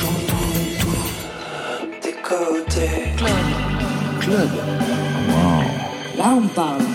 J'entends tout. Des côtés. Club. Club. Wow. Là, on parle.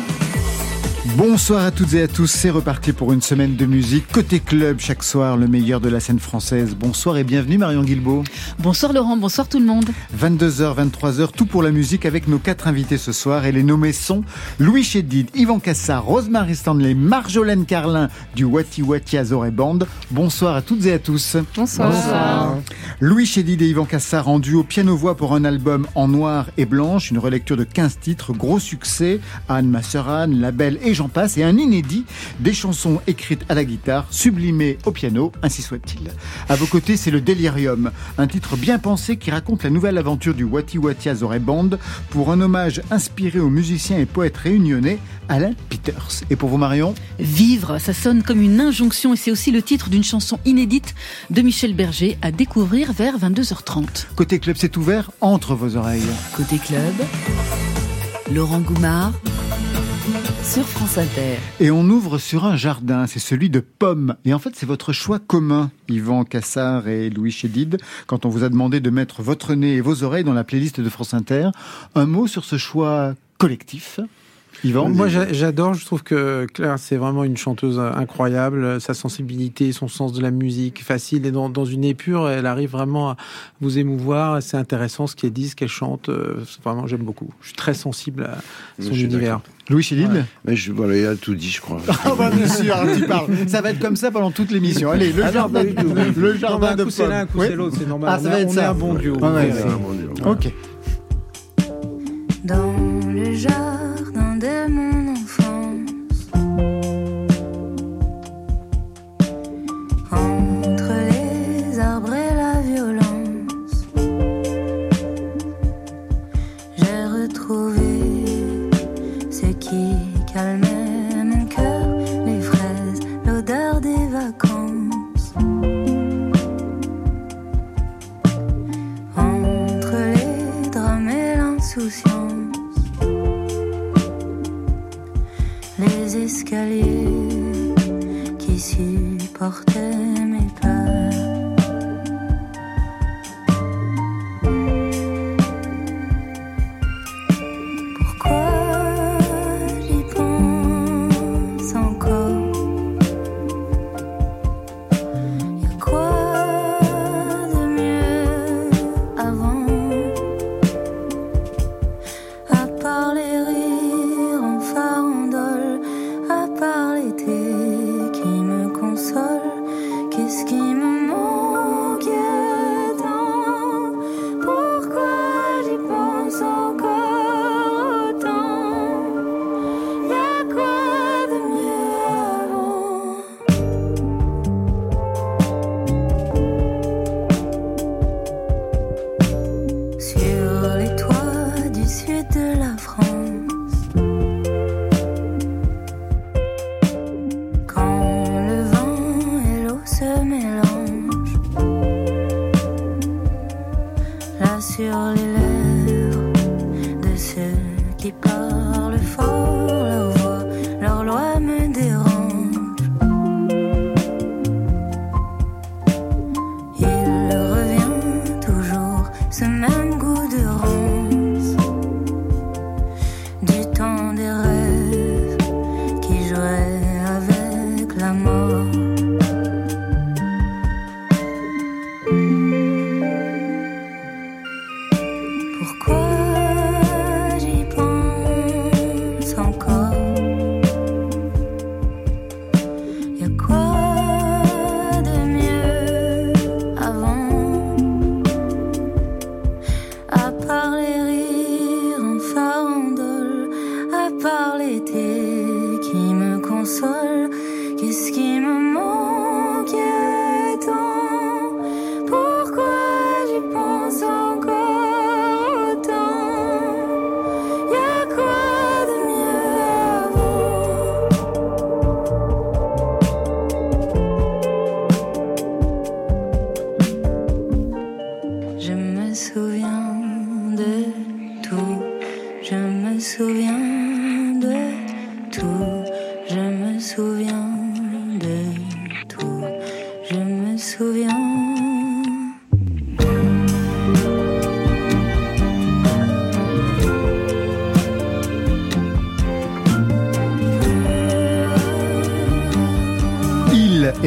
Bonsoir à toutes et à tous, c'est reparti pour une semaine de musique. Côté club, chaque soir, le meilleur de la scène française. Bonsoir et bienvenue Marion Guilbault. Bonsoir Laurent, bonsoir tout le monde. 22h, 23h, tout pour la musique avec nos quatre invités ce soir. Et les nommés sont Louis Chédid, Yvan Cassard, Rosemary Stanley, Marjolaine Carlin du Wati Wati Azoré Band. Bonsoir à toutes et à tous. Bonsoir. bonsoir. Louis Chédid et Yvan Cassard en duo piano-voix pour un album en noir et blanche, une relecture de 15 titres, gros succès. Anne, ma sœur et j'en passe, et un inédit. Des chansons écrites à la guitare, sublimées au piano, ainsi soit-il. À vos côtés, c'est le Delirium, un titre bien pensé qui raconte la nouvelle aventure du Wati Wati Azoré Band pour un hommage inspiré au musicien et poète réunionnais Alain Peters. Et pour vous, Marion? Vivre, ça sonne comme une injonction. Et c'est aussi le titre d'une chanson inédite de Michel Berger à découvrir vers 22h30. Côté club, c'est ouvert entre vos oreilles. Côté club, Laurent Goumard sur France Inter. Et on ouvre sur un jardin, c'est celui de pommes. Et en fait, c'est votre choix commun, Yvan Cassard et Louis Chédid, quand on vous a demandé de mettre votre nez et vos oreilles dans la playlist de France Inter. Un mot sur ce choix collectif? Yvan Moi, j'adore. Je trouve que Claire, c'est vraiment une chanteuse incroyable. Sa sensibilité, son sens de la musique, facile et dans, dans une épure, elle arrive vraiment à vous émouvoir. C'est intéressant ce qu'elle dit, ce qu'elle chante. Vraiment, j'aime beaucoup. Je suis très sensible à son univers. Louis Chédid ouais. Mais je, voilà, il a tout dit, je crois. Ah bah bien sûr, tu parles. Ça va être comme ça pendant toute l'émission. Allez, le ah jardin, non, le jardin non, de un coup c'est l'un, un coup c'est l'autre, c'est normal. Ah, ça va être on ça. est un bon duo. Ouais, c'est un bon duo. Ok.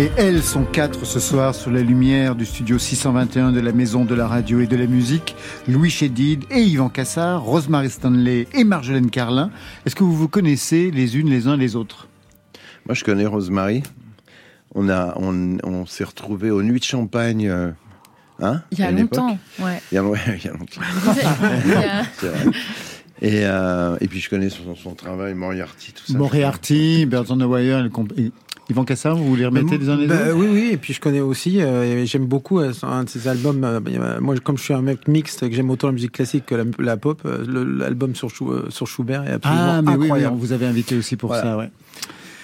Et elles sont quatre ce soir sur la lumière du studio 621 de la Maison de la Radio et de la Musique. Louis Chédid et Yvan Cassard, Rosemary Stanley et Marjolaine Carlin. Est-ce que vous vous connaissez les unes les uns les autres? Moi, je connais Rosemary. On, a, on, on s'est retrouvés aux Nuits de Champagne. euh, hein, Il y a longtemps, ouais. Il y a, ouais, il y a longtemps. Et, euh, et puis je connais son, son travail, Moriarty, tout ça. Moriarty, Birds on the Wire, le comp- et Yvan Cassard, vous les remettez les uns les Bah, autres Oui, oui, et puis je connais aussi, euh, j'aime beaucoup euh, un de ses albums. euh, euh, moi, comme je suis un mec mixte, que j'aime autant la musique classique que la, la pop, l'album sur, Schubert est absolument Ah, mais oui, oui, incroyable. on vous avez invité aussi pour Voilà. ça, ouais.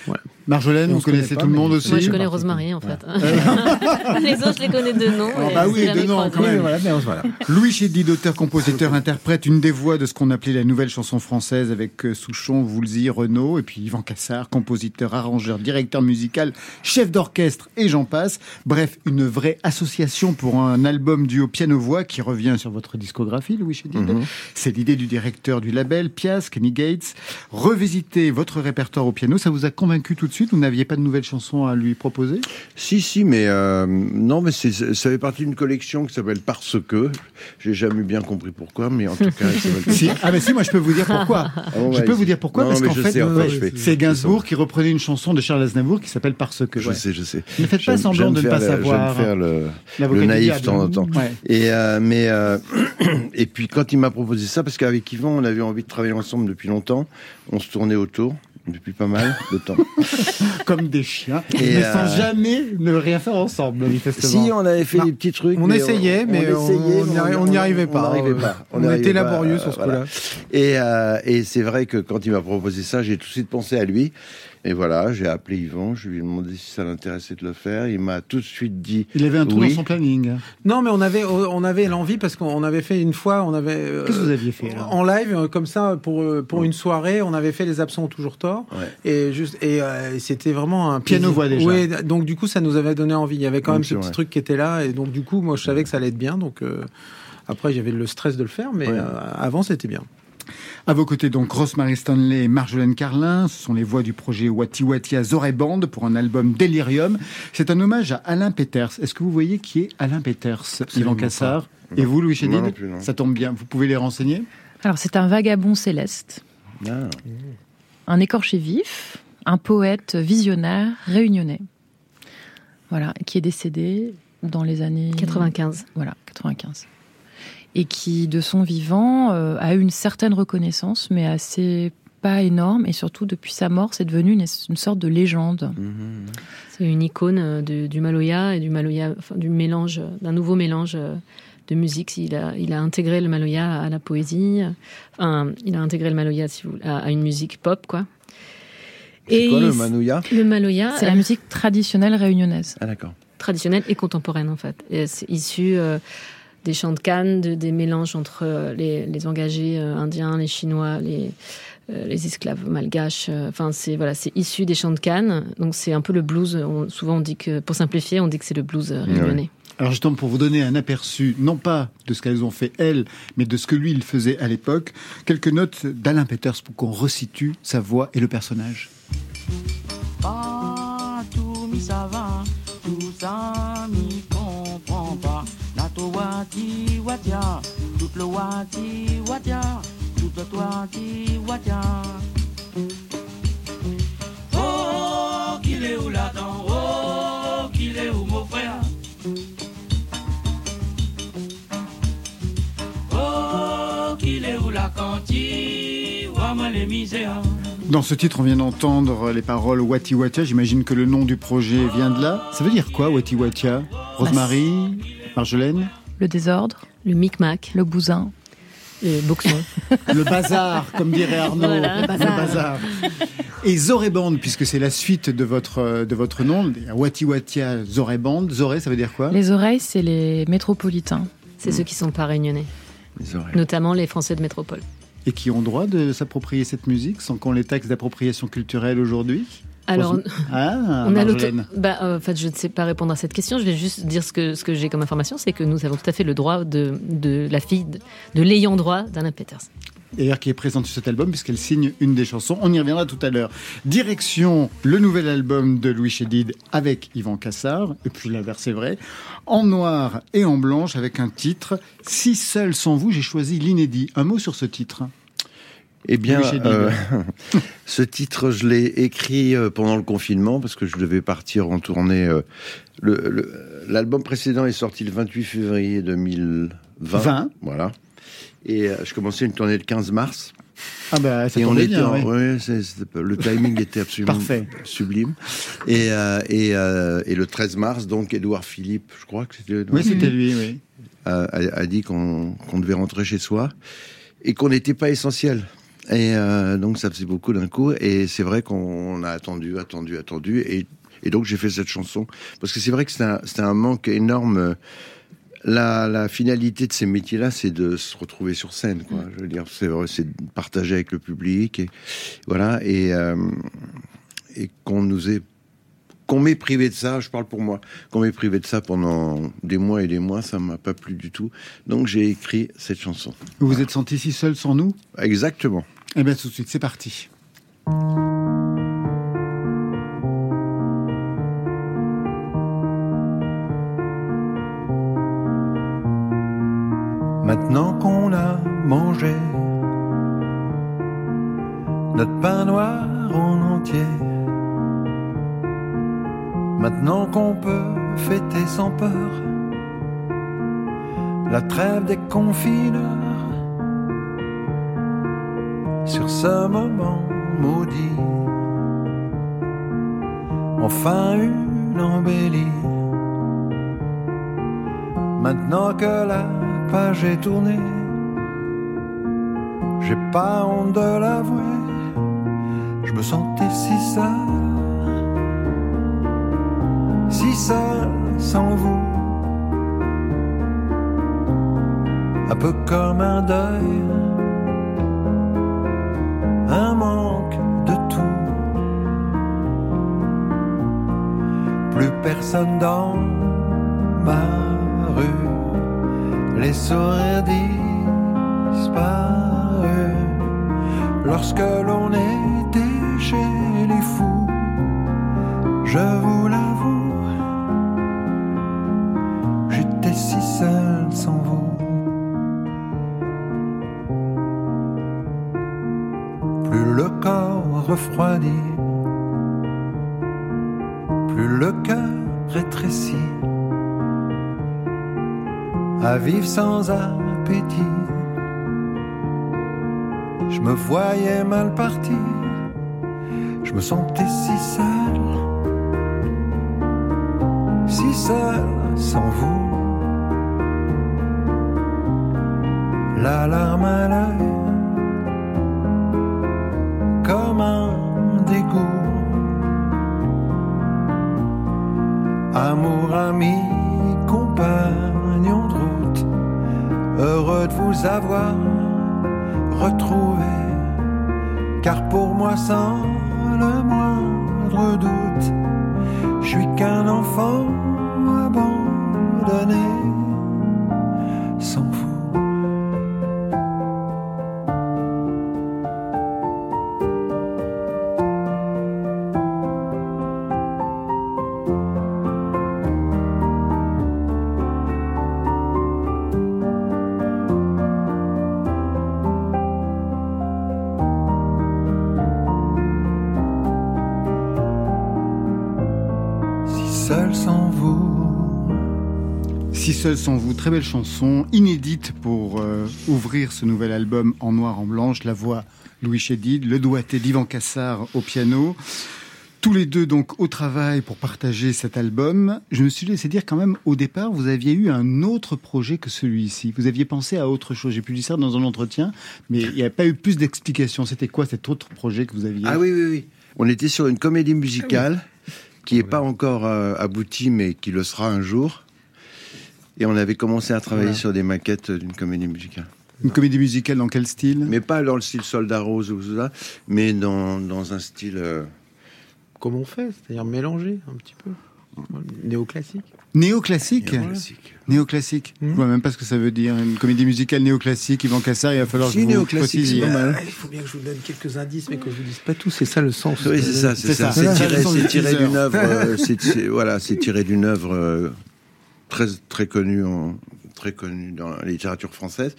Ouais. Marjolaine, vous connaissez pas, tout le monde aussi Moi, je connais Rosemary, en fait. les autres, je les connais de nom. Ah bah oui, de nom, quand même. Voilà, mais voilà. Louis Chédid, auteur, compositeur, interprète une des voix de ce qu'on appelait la nouvelle chanson française avec euh, Souchon, Woolsey, Renaud, et puis Yvan Cassard, compositeur, arrangeur, directeur musical, chef d'orchestre et j'en passe. Bref, une vraie association pour un album duo piano-voix qui revient sur votre discographie, Louis Chédid. Mhm. C'est l'idée du directeur du label, Pias, Kenny Gates. Revisiter votre répertoire au piano, ça vous a convaincu tout de suite Vous n'aviez pas de nouvelles chansons à lui proposer? Si, si, mais euh, non, mais ça fait partie d'une collection qui s'appelle Parce que. J'ai jamais bien compris pourquoi, mais en tout cas, Si. Ah mais si, moi je peux vous dire pourquoi. Ah je peux vous dire pourquoi non, parce qu'en fait, euh, fait, c'est Gainsbourg qui reprenait une chanson de Charles Aznavour qui s'appelle Parce que. Je ouais. sais, je sais. Ne faites pas semblant de ne pas le- savoir. Faire le, L'avocat le du naïf de temps en temps. Et euh, mais euh, et puis quand il m'a proposé ça, parce qu'avec Yvan, on avait envie de travailler ensemble depuis longtemps, on se tournait autour depuis pas mal de temps. Comme des chiens, Et, mais euh, sans jamais ne rien faire ensemble, manifestement. si on avait fait Non. des petits trucs, On mais essayait, mais on n'y mais arri- on n'y arrivait pas. On pas. On était pas, laborieux euh, sur ce voilà. coup-là. Et, euh, et c'est vrai que quand il m'a proposé ça, j'ai tout de suite pensé à lui. Et voilà, j'ai appelé Yvan, je lui ai demandé si ça l'intéressait de le faire. Il m'a tout de suite dit Il avait un trou Oui. dans son planning. Non, mais on avait, on avait l'envie parce qu'on avait fait une fois, on avait. euh, Qu'est-ce que vous aviez fait En live, euh, comme ça, pour, euh, pour une soirée, on avait fait Les Absents ont toujours tort. Ouais. Et, juste, et euh, c'était vraiment un Piano-voix déjà. Oui, donc du coup, ça nous avait donné envie. Il y avait quand Donc, même ce petit vrai. truc qui était là. Et donc, du coup, moi, je savais que ça allait être bien. Donc, euh, après, j'avais le stress de le faire, mais Ouais. euh, avant, c'était bien. À vos côtés, donc, Rosemary Stanley et Marjolaine Carlin. Ce sont les voix du projet Wati Wati à Zoreband pour un album Delirium. C'est un hommage à Alain Peters. Est-ce que vous voyez qui est Alain Peters, Yvan Cassard Et vous, Louis Chédid Moi non plus, non. Ça tombe bien. Vous pouvez les renseigner Alors, c'est un vagabond céleste, Ah. un écorché vif, un poète visionnaire réunionnais. Voilà, qui est décédé dans les années 95. Voilà, 95. Et qui, de son vivant, euh, a eu une certaine reconnaissance, mais assez pas énorme. Et surtout, depuis sa mort, c'est devenu une, une sorte de légende. Mhm. C'est une icône euh, de- du Maloya et du Maloya, enfin, du mélange, d'un nouveau mélange euh, de musique. Il a, il a intégré le Maloya à la poésie. Enfin, il a intégré le Maloya si vous- à, à une musique pop, quoi. C'est quoi le manouya Le Maloya, C'est la musique traditionnelle réunionnaise. Ah d'accord. traditionnelle et contemporaine en fait. C'est issu euh, des chants de Cannes, de- des mélanges entre euh, les, les engagés euh, indiens, les Chinois, les, euh, les esclaves malgaches. Enfin, c'est voilà, c'est issu des chants de Cannes. Donc c'est un peu le blues. On- souvent on dit que, pour simplifier, on dit que c'est le blues réunionnais. Alors justement, pour vous donner un aperçu, non pas de ce qu'elles ont fait elles, mais de ce que lui, il faisait à l'époque, quelques notes d'Alain Peters pour qu'on resitue sa voix et le personnage. Pas tout mi ça va, tout Nato wati watia, tout le wati watia, tout le wati watia. Oh, qu'il est où là-dedans, oh, qu'il est où mon frère? Oh, qu'il est où la cantine, ouah, les misères. Dans ce titre, on vient d'entendre les paroles Wati Watia. J'imagine que le nom du projet vient de là. Ça veut dire quoi, Wati Watia? Rosemary? Marjolaine? Le désordre, Le micmac, le bousin. le boxon. Le bazar, comme dirait Arnaud. Voilà. Le bazar. Et Zoreband, puisque c'est la suite de votre, de votre nom, Wati Watia. Zoré, ça veut dire quoi? Les oreilles, c'est les métropolitains. c'est ceux qui sont pas réunionnais, Les oreilles. notamment les Français de métropole. Et qui ont droit de s'approprier cette musique sans qu'on les taxe d'appropriation culturelle aujourd'hui? Alors, Ah, On a bah, euh, en fait, je ne sais pas répondre à cette question. Je vais juste dire ce que, ce que j'ai comme information, c'est que nous avons tout à fait le droit de, de la fille de, de l'ayant droit d'Alain Peters. d'ailleurs qui est présente sur cet album puisqu'elle signe une des chansons. On y reviendra tout à l'heure. Direction le nouvel album de Louis Chédid avec Yvan Cassard, et puis l'inverse c'est vrai, en noir et en blanche avec un titre Si seul sans vous, j'ai choisi l'inédit. Un mot sur ce titre. Eh bien, euh, ce titre, je l'ai écrit euh, pendant le confinement parce que je devais partir en tournée. euh, L'album précédent est sorti le 28 février 2020. 20. Voilà. Et je commençais une tournée le 15 mars. Ah bah ça et on était bien, en- ouais. ouais, le timing était absolument Parfait. sublime. Et, euh, et, euh, et le 13 mars, donc, Édouard Philippe, je crois que c'était Oui, c'était lui, oui. a, a- a dit qu'on qu'on devait rentrer chez soi et qu'on n'était pas essentiel. Et euh, donc ça faisait beaucoup d'un coup. Et c'est vrai qu'on a attendu, attendu, attendu. Et, et donc j'ai fait cette chanson parce que c'est vrai que c'était un, manque énorme. La, la finalité de ces métiers-là, c'est de se retrouver sur scène. Quoi. Je veux dire, c'est c'est de partager avec le public. Et voilà. Et, euh, et qu'on nous ait qu'on m'ait privé de ça, je parle pour moi, qu'on m'ait privé de ça pendant des mois et des mois, ça m'a pas plu du tout. Donc j'ai écrit cette chanson. Vous vous êtes senti si seul sans nous? Exactement. Eh bien tout de suite, c'est parti. Maintenant qu'on a mangé notre pain noir en entier, maintenant qu'on peut fêter sans peur la trêve des confineurs sur ce moment maudit, enfin une embellie. Maintenant que la page est tournée, j'ai pas honte de l'avouer, je me sentais si seul, si seul sans vous, un peu comme un deuil, personne dans ma rue les sourires disparus lorsque l'on était chez les fous. Je vous l'avoue, j'étais si seul sans vous. Plus le corps refroidit, vivre sans appétit. Je me voyais mal parti, je me sentais si seul, si seul sans vous. La larme à l'œil, car pour moi sans le moindre doute, je suis qu'un enfant abandonné seul sans vous, très belle chanson, inédite pour euh, ouvrir ce nouvel album en noir en blanche. La voix Louis Chédid, le doigté d'Ivan Cassard au piano. Tous les deux donc au travail pour partager cet album. Je me suis laissé dire quand même au départ, vous aviez eu un autre projet que celui-ci. Vous aviez pensé à autre chose. J'ai pu dire ça dans un entretien, mais il n'y a pas eu plus d'explications. C'était quoi cet autre projet que vous aviez Ah oui, oui, oui. On était sur une comédie musicale qui n'est pas encore euh, aboutie, mais qui le sera un jour. Et on avait commencé à travailler Voilà. sur des maquettes d'une comédie musicale. Une comédie musicale dans quel style? Mais pas dans le style Soldat Rose ou ça, mais dans, dans un style. euh, Comme on fait, c'est-à-dire mélanger un petit peu? Néoclassique? Néoclassique? Néoclassique. Néoclassique. Je vois même pas ce que ça veut dire. Une comédie musicale néoclassique, Yvan Cassar, il va falloir Si, que vous précisiez. c'est pas mal. Ah, Il faut bien que je vous donne quelques indices, mais que je vous dise pas tout. C'est ça le sens. Oui, c'est ça, c'est C'est ça. ça. C'est C'est tiré, d'une œuvre. euh, voilà, c'est tiré d'une œuvre euh, très très connue en très connue dans la littérature française.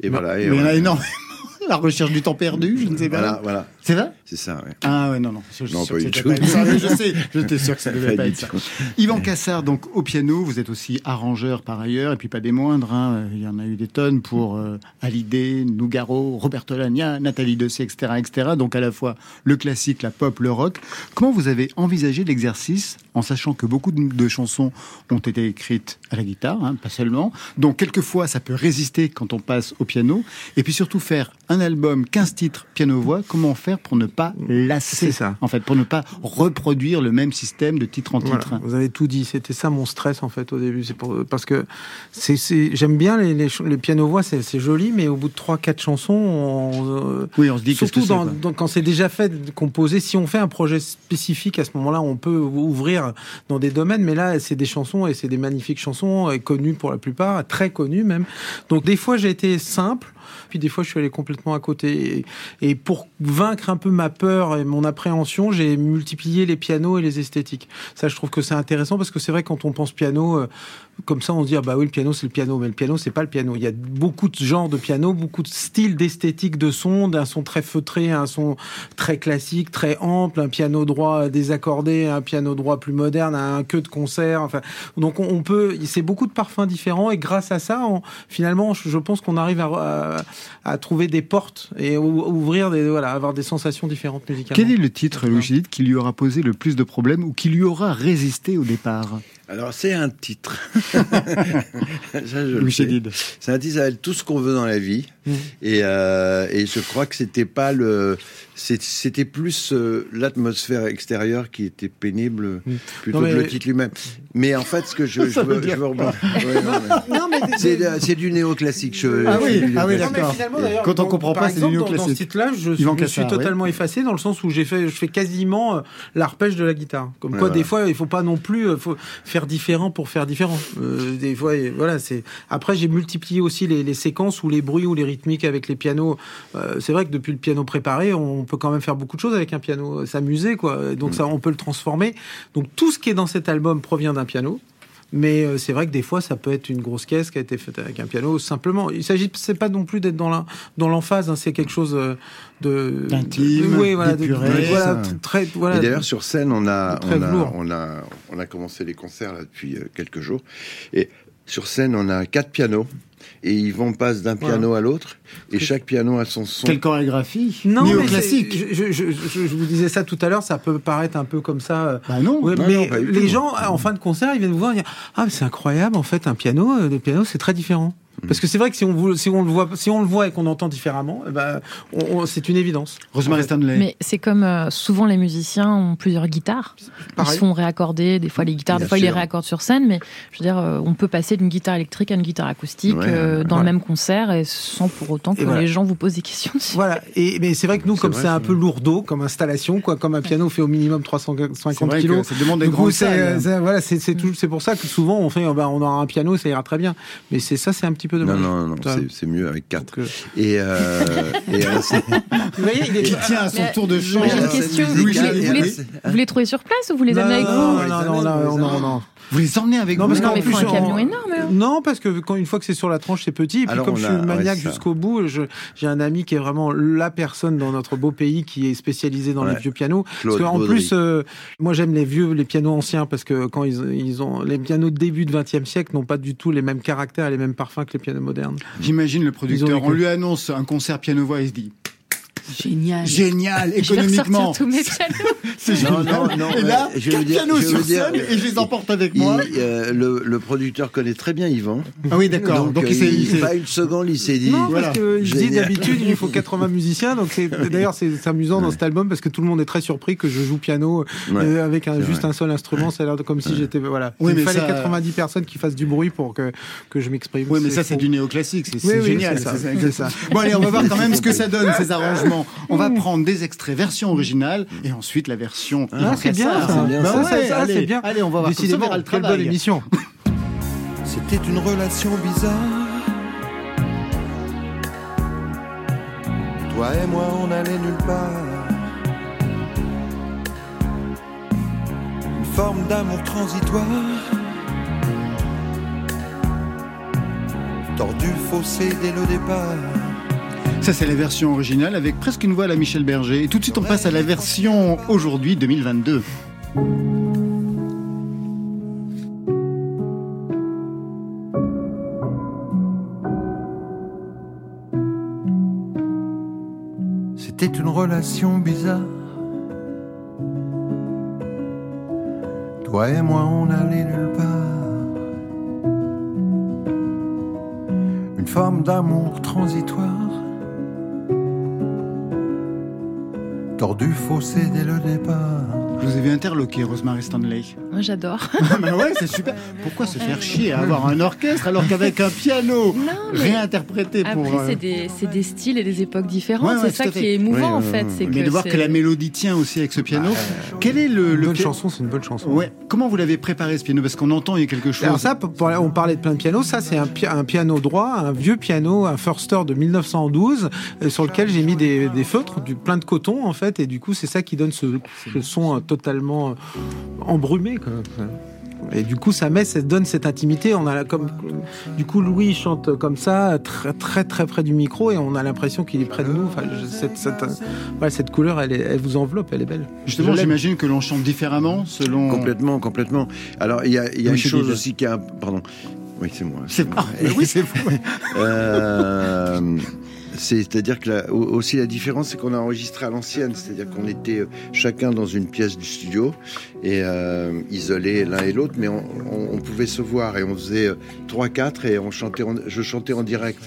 Et voilà. Et Mais il y en a énormément. La recherche du temps perdu, je ne sais pas. Voilà, voilà. C'est vrai C'est ça. ouais. Ah ouais, non, non. Je, Non, pas du tout. pas ça. Mais Je sais, j'étais sûr que ça devait Pas être ça. Yvan Cassard, donc au piano, vous êtes aussi arrangeur par ailleurs, et puis pas des moindres. hein. Il y en a eu des tonnes pour euh, Hallyday, Nougaro, Roberto Lagna, Nathalie Dessay, etc., etc. Donc à la fois le classique, la pop, le rock. Comment vous avez envisagé l'exercice, en sachant que beaucoup de, chansons ont été écrites à la guitare, hein, pas seulement. Donc quelquefois, ça peut résister quand on passe au piano. Et puis surtout faire un album, 15 titres piano-voix. Comment faire pour ne pas lasser ça. En fait, pour ne pas reproduire le même système de titre en Voilà, titre. vous avez tout dit. C'était ça mon stress en fait au début. C'est parce que c'est j'aime bien les, les, les piano voix, c'est joli, mais au bout de trois quatre chansons, on, euh, Oui, on se dit que surtout c'est, dans, dans- quand c'est déjà fait, de composer. Si on fait un projet spécifique à ce moment-là, on peut ouvrir dans des domaines. Mais là, c'est des chansons et c'est des magnifiques chansons euh, connues pour la plupart, très connues même. Donc des fois, j'ai été simple. Puis des fois, je suis allé complètement à côté. Et, et pour vaincre un peu ma peur et mon appréhension, j'ai multiplié les pianos et les esthétiques. Ça, je trouve que c'est intéressant parce que c'est vrai quand on pense piano, euh, comme ça, on se dit ah bah oui, le piano c'est le piano, mais le piano c'est pas le piano. Il y a beaucoup de genres de piano, beaucoup de styles d'esthétique de son, d'un son très feutré, un son très classique, très ample, un piano droit désaccordé, un piano droit plus moderne, un queue de concert. Enfin, donc on, on peut, c'est beaucoup de parfums différents et grâce à ça, on- finalement, je, pense qu'on arrive à, à, à trouver des portes et ou- ouvrir des voilà, avoir des sensations différentes musicalement. Quel est le titre, Louis qui lui aura posé le plus de problèmes ou qui lui aura résisté au départ? Alors c'est un titre. Ça, je le Louis sais. Chédid. C'est un titre ça Tout ce qu'on veut dans la vie. Et, euh, et je crois que c'était pas le, c'était plus euh, l'atmosphère extérieure qui était pénible plutôt Non, mais- que le titre lui-même. Mais en fait, ce que je, veux, je dire veux rebondir- Ouais, non, mais- c'est, du néoclassique. Je, Ah oui, c'est du ah oui, néoclassique. D'accord. Quand on comprend pas, c'est du exemple, dans- Dans ce néoclassique. titre-là, je, suis Cassar, totalement effacé dans le sens où j'ai fait, je fais quasiment euh, l'arpège de la guitare. Comme Ouais, quoi, voilà. des fois, il faut pas non plus euh, faut faire différent pour faire différent. Euh, des fois, voilà, c'est. Après, j'ai multiplié aussi les, les séquences ou les bruits ou les rythmiques avec les pianos. Euh, c'est vrai que depuis le piano préparé, on peut quand même faire beaucoup de choses avec un piano, euh, s'amuser quoi. Donc ça, on peut le transformer. Donc tout ce qui est dans cet album provient d'un piano. Mais euh, c'est vrai que des fois, ça peut être une grosse caisse qui a été faite avec un piano. Simplement, il s'agit, c'est pas non plus d'être dans la dans l'emphase. hein, c'est quelque chose euh, de D'intime, de- oui, voilà, de- voilà, très, voilà. Et d'ailleurs, sur scène, on a, Très on a, on a, on a commencé les concerts là, depuis euh, quelques jours. Et sur scène, on a quatre pianos. Et ils vont passe d'un piano à l'autre. Et chaque piano a son son. Quelle chorégraphie non, mais Néoclassique. c'est- Je, je, je- je vous disais ça tout à l'heure. Ça peut paraître un peu comme ça. euh, Bah non. Ouais, Non, mais non, les gens, en fin de concert, ils viennent vous voir et dire Ah, mais c'est incroyable, en fait, un piano, euh, le piano, c'est très différent. Mm. Parce que c'est vrai que si on, vous- si on le voit, si on le voit et qu'on entend différemment, eh ben, c'est une évidence. Rosemary. Stanley. Mais c'est comme euh, souvent les musiciens ont plusieurs guitares. Ils Pareil. se font réaccorder, des fois les guitares, Bien des fois ils les réaccordent sur scène, mais je veux dire, euh, on peut passer d'une guitare électrique à une guitare acoustique Ouais, euh, dans ouais. le même concert et sans pour autant que voilà. les gens vous posent des questions dessus. Voilà. Et mais c'est vrai que nous, comme c'est un peu lourdeau comme installation, quoi, comme un piano fait au minimum 350 C'est vrai que kilos. ça demande des c'est- voilà, c'est c'est pour ça que souvent on fait, euh, bah, on aura un piano, ça ira très bien. Mais c'est ça, c'est un petit peu Non, dommage. non, non, Ça- c'est, c'est mieux avec quatre. Donc, euh, Et, euh, et euh, c'est- Vous voyez, il est Qui tient à son Mais- tour de chant. mais j'ai une question. Vous et vous les trouvez sur place ou vous les non, amenez avec non, vous non, les non, non, on non, les non, non. Vous les emmenez avec Non, vous parce Non, mais plus, un énorme. hein. Non, parce que quand une fois que c'est sur la tranche, c'est petit. Et puis Alors, comme je a- suis maniaque jusqu'au bout, je- j'ai un ami qui est vraiment la personne dans notre beau pays qui est spécialisé dans les vieux pianos. Claude parce qu'en plus, euh, moi j'aime les vieux, les pianos anciens parce que quand ils, ils ont les pianos de début de 20e siècle n'ont pas du tout les mêmes caractères et les mêmes parfums que les pianos modernes. J'imagine le producteur, on lui annonce un concert piano-voix, il se dit Génial. génial, Je vais économiquement. tous mes pianos. C'est Non, génial. non, non, et là, je vais quatre dire- pianos je vais sur dire, scène et je les emporte avec il- moi. euh, le, le producteur connaît très bien Yvan. Ah oui, d'accord. Donc, Donc, euh, il s'est- il il, pas une seconde, il s'est dit. Non, voilà. parce qu'il dit Génial. d'habitude il faut 80 musiciens. Donc c'est d'ailleurs c'est c'est amusant dans cet album parce que tout le monde est très surpris que je joue piano Ouais, euh, avec un, juste vrai. un seul instrument. Ça a l'air de- comme si j'étais voilà. Oui, il mais fallait ça- 90 personnes qui fassent du bruit pour que que je m'exprime. Oui, mais ça, c'est du néoclassique. C'est génial. c'est ça. Bon, allez, on va voir quand même ce que ça donne, ces arrangements. On va prendre des extraits version originale et ensuite la version. Ah, c'est bien, ça. C'est bien, Bah ça, ouais, ça, ça, allez, c'est bien. Allez, on va voir. Comme ça, on Décidément, verra le quelle travail. bonne émission. C'était une relation bizarre. Toi et moi, on allait nulle part. Une forme d'amour transitoire. Tordu, faussé dès le départ. Ça, c'est la version originale avec presque une voix à Michel Berger. Et tout de suite, on passe à la version aujourd'hui 2022. C'était une relation bizarre. Toi et moi, on allait nulle part. Une forme d'amour transitoire. Tordu, faussé dès le départ. Je vous avais interloqué, Rosemary Stanley. Moi, j'adore. bah ouais, c'est super. Pourquoi se faire chier à avoir un orchestre alors qu'avec un piano mais- réinterprété pour. Après, euh, c'est des, c'est des styles et des époques différentes. Ouais, ouais, c'est ça qui est émouvant, Oui, en fait. Mais de voir que la mélodie tient aussi avec ce piano. Quel est le, Une le bonne pi- chanson, c'est une bonne chanson. Ouais. Comment vous l'avez préparé ce piano? Parce qu'on entend il y a quelque chose. Alors ça, on parlait de plein de pianos. Ça, c'est un, pi- un piano droit, un vieux piano, un Förster de 1912, euh, sur lequel j'ai mis des, des feutres, du plein de coton en fait, et du coup, c'est ça qui donne ce, ce son euh, totalement embrumé. Quoi. Et du coup, ça met, ça donne cette intimité. On a comme, du coup, Louis chante comme ça, très très très près du micro, et on a l'impression qu'il est près de nous. Enfin, je- cette, cette, ouais, cette couleur, elle, est- elle vous enveloppe, elle est belle. Justement, j'imagine que l'on chante différemment selon. Complètement, complètement. Alors, il y a, il y a Oui, une chose aussi qui a... Pardon. Oui, c'est moi. C'est ah, mais oui, c'est fou. Euh, C'est-à-dire que la- aussi la différence, c'est qu'on a enregistré à l'ancienne, c'est-à-dire qu'on était euh, chacun dans une pièce du studio et euh, isolés l'un et l'autre, mais on, on- on pouvait se voir et on faisait euh, 3-4 et on chantait, en- je chantais en direct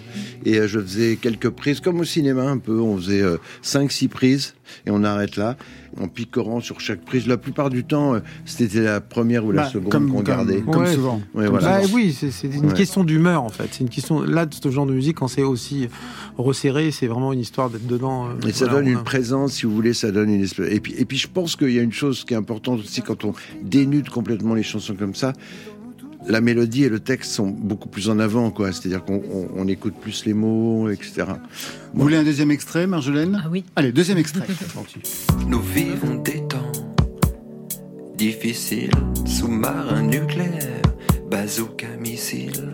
et euh, je faisais quelques prises, comme au cinéma un peu, on faisait 5-6 prises et on arrête là, en picorant sur chaque prise. La plupart du temps, c'était la première ou la Bah, seconde comme- qu'on gardait. Comme Ouais. souvent. Ouais, Comme voilà. Bah oui, c'est c'est une Ouais. question d'humeur en fait. C'est une question là de ce genre de musique quand c'est aussi resserré, c'est vraiment une histoire d'être dedans. euh, Et ça donne on une a- présence, si vous voulez, ça donne une espèce. Et puis, et puis je pense qu'il y a une chose qui est importante aussi quand on dénude complètement les chansons comme ça. La mélodie et le texte sont beaucoup plus en avant, quoi. C'est-à-dire qu'on on- on écoute plus les mots, etc. Vous voulez un deuxième extrait, Marjolaine Ah oui. Allez, deuxième extrait. Nous vivons des temps difficiles, sous-marins nucléaires, bazooka missiles.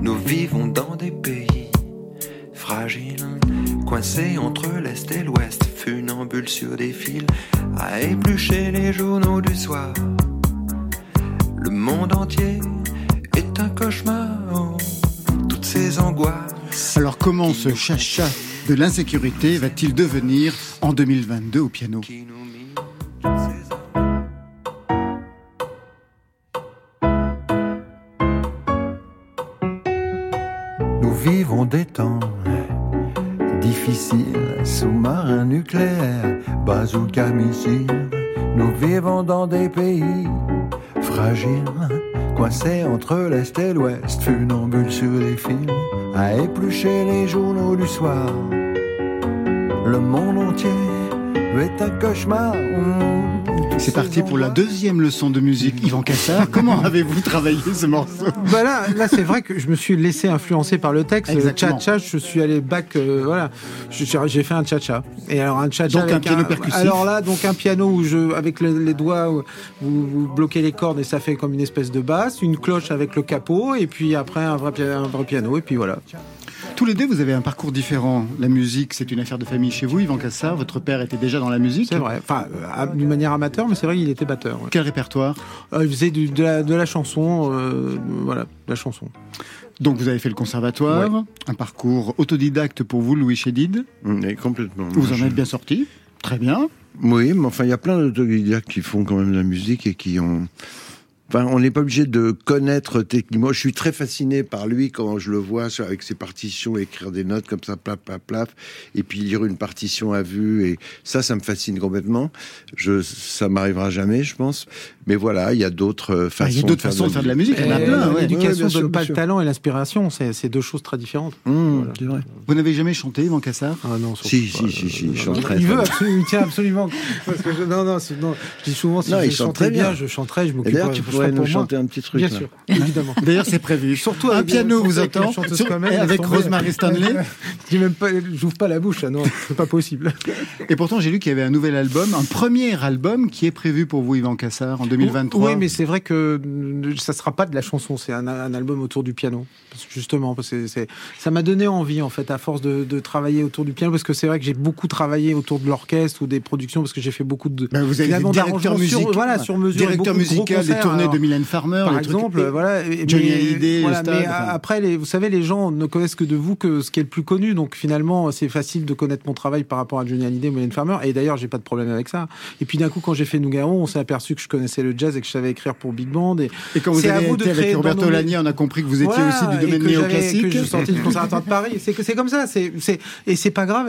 Nous vivons dans des pays fragiles, coincés entre l'Est et l'Ouest, funambules sur des fils, à éplucher les journaux du soir. Le monde entier est un cauchemar, oh, toutes ces angoisses. Alors, comment ce chacha de l'insécurité va-t-il devenir en 2022 au piano? Des temps difficiles, sous-marins nucléaires, bazooka missiles. Nous vivons dans des pays fragiles, coincés entre l'Est et l'Ouest, funambules sur les fils, à éplucher les journaux du soir. Le monde entier est un cauchemar. C'est parti pour la deuxième leçon de musique. Yvan Cassard, comment avez-vous travaillé ce morceau? Bah là, là c'est vrai que je me suis laissé influencer par le texte. Exactement. Cha-cha, je suis allé back, euh, voilà. J'ai fait un cha-cha. Et alors un cha-cha Donc un piano percussif. Alors là, donc un piano où je, avec le- les doigts, vous, vous bloquez les cordes et ça fait comme une espèce de basse, une cloche avec le capot, et puis après un vrai, un vrai piano, et puis voilà. Tous les deux, vous avez un parcours différent. La musique, c'est une affaire de famille chez vous, Yvan Cassard. Votre père était déjà dans la musique. C'est vrai. Enfin, euh, d'une manière amateur, mais c'est vrai qu'il était batteur. ouais. Quel répertoire? Euh, il faisait du- de, la, de la chanson, euh, voilà, de la chanson. Donc vous avez fait le conservatoire, un parcours autodidacte pour vous, Louis Chédid. Mm, et complètement. Vous en êtes bien sorti. Très bien. Oui, mais enfin, il y a plein d'autodidactes qui font quand même de la musique et qui ont Enfin, on n'est pas obligé de connaître techniquement. Je suis très fasciné par lui quand je le vois sur- avec ses partitions, écrire des notes comme ça, plaf, plaf, plaf, et puis lire une partition à vue. Et ça, ça me fascine complètement. Je, ça m'arrivera jamais, je pense. Mais voilà, il y a d'autres euh, Ah, il y a façons. d'autres façons de faire de la musique, il y en a plein, ouais. L'éducation sûr, donne pas le talent et l'inspiration, c'est deux choses très différentes. Mmh. Vous n'avez jamais chanté, Yvan Cassard Ah non, Si, si, si, si, il chante très, Il veut absolument, il tient absolument. Parce que je, non, non, je dis souvent si Non, je chantais très bien, bien. je chanterais, je m'occuperais. D'ailleurs, tu je pourrais ferais nous pour moi. chanter un petit truc. Bien là. sûr, évidemment. D'ailleurs, c'est prévu. Surtout un piano vous surtout avec. Rosemary Stanley. Je dis même pas, j'ouvre pas la bouche, non, c'est pas possible. Et pourtant, j'ai lu qu'il y avait un nouvel album, un premier album qui est prévu pour vous, Yvan Cassard, en 2023. Oui, mais c'est vrai que euh, ça sera pas de la chanson, c'est un, un album autour du piano. Parce que justement, parce que c'est, ça m'a donné envie, en fait, à force de, de travailler autour du piano, parce que c'est vrai que j'ai beaucoup travaillé autour de l'orchestre ou des productions, parce que j'ai fait beaucoup de. Ben, vous avez directeur musical, sur, voilà, sur mesure. directeur musical des tournées de Mylène Farmer, Par les trucs- exemple, voilà. et- Johnny mais- Hallyday, voilà, stade, mais enfin. après, les, vous savez, les gens ne connaissent que de vous que ce qui est le plus connu. Donc finalement, c'est facile de connaître mon travail par rapport à Johnny Hallyday ou Mylène Farmer. Et d'ailleurs, j'ai pas de problème avec ça. Et puis d'un coup, quand j'ai fait Nougaro, on s'est aperçu que je connaissais le jazz et que je savais écrire pour big band. Et, Et quand vous c'est à avez vous de été avec Roberto Lagny, on a compris que vous étiez Voilà, aussi du domaine néoclassique. Que je sortais du conservatoire de Paris. C'est que c'est comme ça. C'est c'est et c'est pas grave.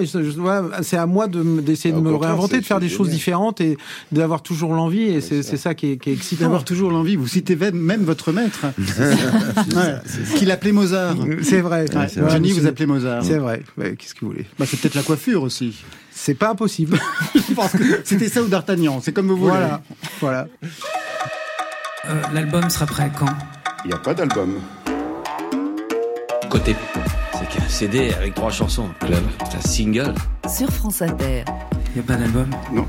C'est à moi d'essayer de Au me réinventer, de faire des choses différentes et d'avoir toujours l'envie. Et c'est c'est ça qui est, qui est excitant. D'avoir toujours l'envie. Vous citez même- votre maître. Ouais. Qu'il appelait Mozart. C'est vrai. Ouais, c'est vrai. Johnny, vous appelez Mozart. C'est vrai. Ouais, Qu'est-ce que vous voulez Bah, c'est peut-être la coiffure aussi. C'est pas impossible. Je pense que c'était ça ou D'Artagnan. C'est comme vous voulez. Voilà. Voilà. Euh, L'album sera prêt quand? Il n'y a pas d'album. Côté, c'est qu'un CD avec trois chansons. Club, c'est un single. Sur France Inter. Il n'y a pas d'album? Non.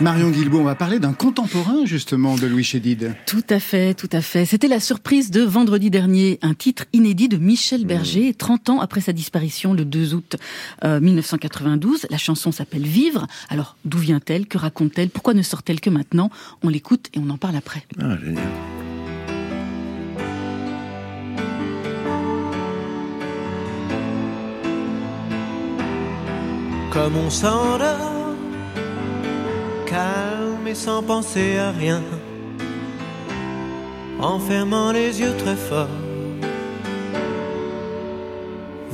Marion Guilbault, on va parler d'un contemporain justement de Louis Chédid. Tout à fait, tout à fait. C'était la surprise de vendredi dernier, un titre inédit de Michel Berger, 30 ans après sa disparition le 2 août euh, 1992. La chanson s'appelle Vivre. Alors, d'où vient-elle? Que raconte-t-elle? Pourquoi ne sort-elle que maintenant? On l'écoute et on en parle après. Ah, génial. Comme on s'endort, calme et sans penser à rien, en fermant les yeux très fort.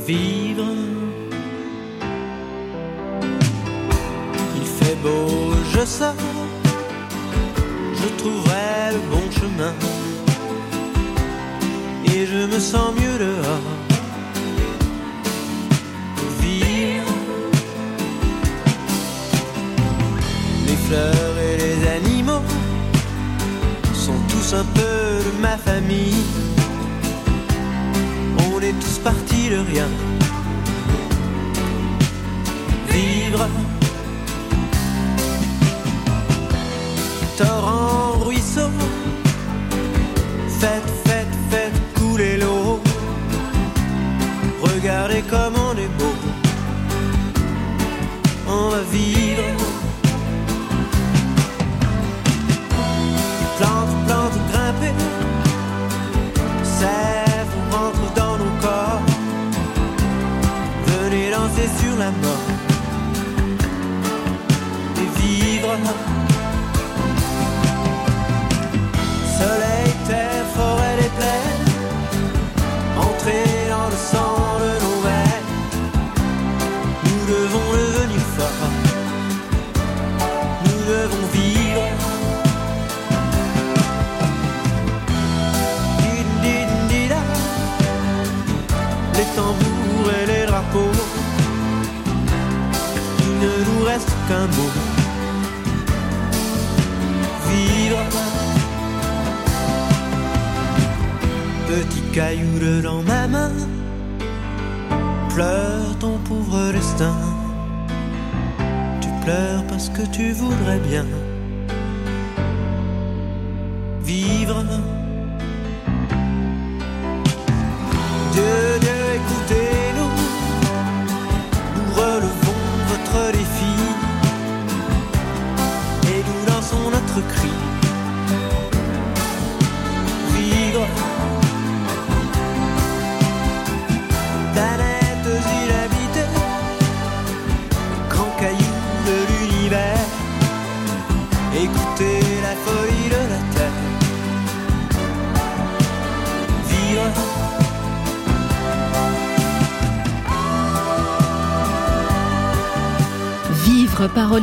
Vivre, il fait beau, je sors, je trouverai le bon chemin, et je me sens mieux dehors. Et les animaux sont tous un peu de ma famille. On est tous partis de rien. Vivre. Torrent, ruisseau. Faites, faites, faites couler l'eau. Regardez comme on est beau. On va vivre. Caillou dans ma main. Pleure ton pauvre destin. Tu pleures parce que tu voudrais bien